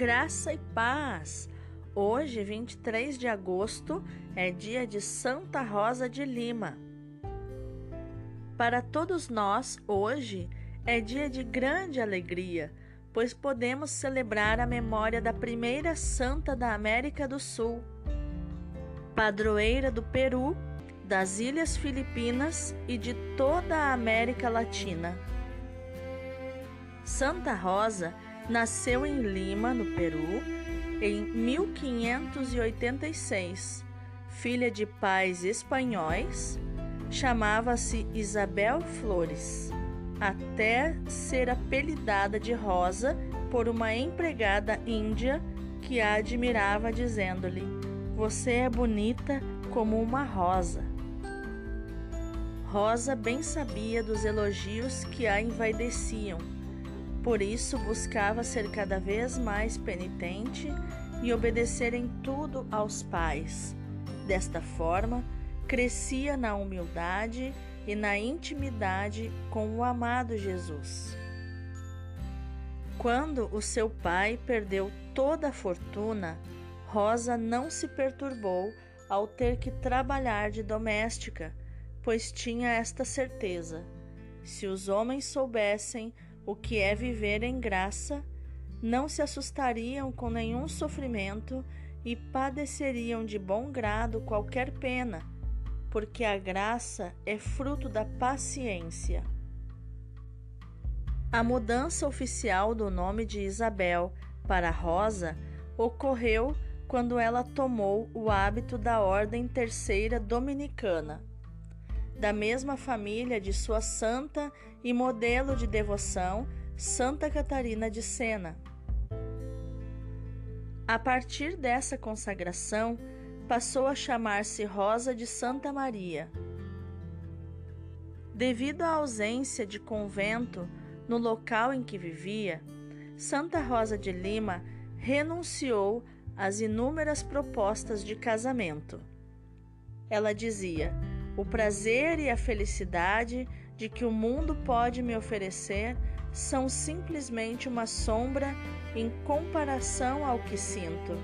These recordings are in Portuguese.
Graça e paz! Hoje, 23 de agosto, é dia de Santa Rosa de Lima. Para todos nós, hoje é dia de grande alegria, pois podemos celebrar a memória da primeira santa da América do Sul, padroeira do Peru, das Ilhas Filipinas e de toda a América Latina. Santa Rosa nasceu em Lima, no Peru, em 1586. Filha de pais espanhóis, chamava-se Isabel Flores, até ser apelidada de Rosa por uma empregada índia que a admirava, dizendo-lhe: Você é bonita como uma rosa. Rosa bem sabia dos elogios que a envaideciam por isso buscava ser cada vez mais penitente e obedecer em tudo aos pais. Desta forma, crescia na humildade e na intimidade com o amado Jesus. Quando o seu pai perdeu toda a fortuna, Rosa não se perturbou ao ter que trabalhar de doméstica, pois tinha esta certeza: se os homens soubessem o que é viver em graça, não se assustariam com nenhum sofrimento e padeceriam de bom grado qualquer pena, porque a graça é fruto da paciência. A mudança oficial do nome de Isabel para Rosa ocorreu quando ela tomou o hábito da Ordem Terceira Dominicana da mesma família de sua santa e modelo de devoção, Santa Catarina de Sena. A partir dessa consagração, passou a chamar-se Rosa de Santa Maria. Devido à ausência de convento no local em que vivia, Santa Rosa de Lima renunciou às inúmeras propostas de casamento. Ela dizia: o prazer e a felicidade de que o mundo pode me oferecer são simplesmente uma sombra em comparação ao que sinto.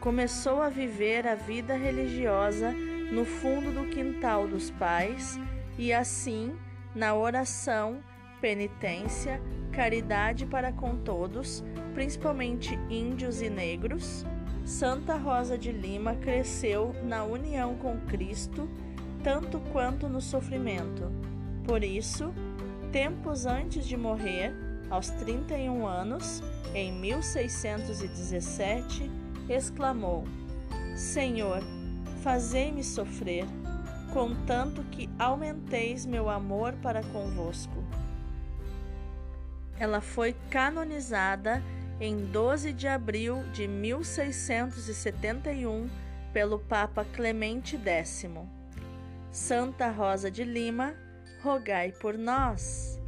Começou a viver a vida religiosa no fundo do quintal dos pais e assim, na oração, penitência, caridade para com todos, principalmente índios e negros, Santa Rosa de Lima cresceu na união com Cristo, tanto quanto no sofrimento. Por isso, tempos antes de morrer, aos 31 anos, em 1617, exclamou: Senhor, fazei-me sofrer, contanto que aumenteis meu amor para convosco. Ela foi canonizada em 12 de abril de 1671 pelo Papa Clemente X. Santa Rosa de Lima, rogai por nós.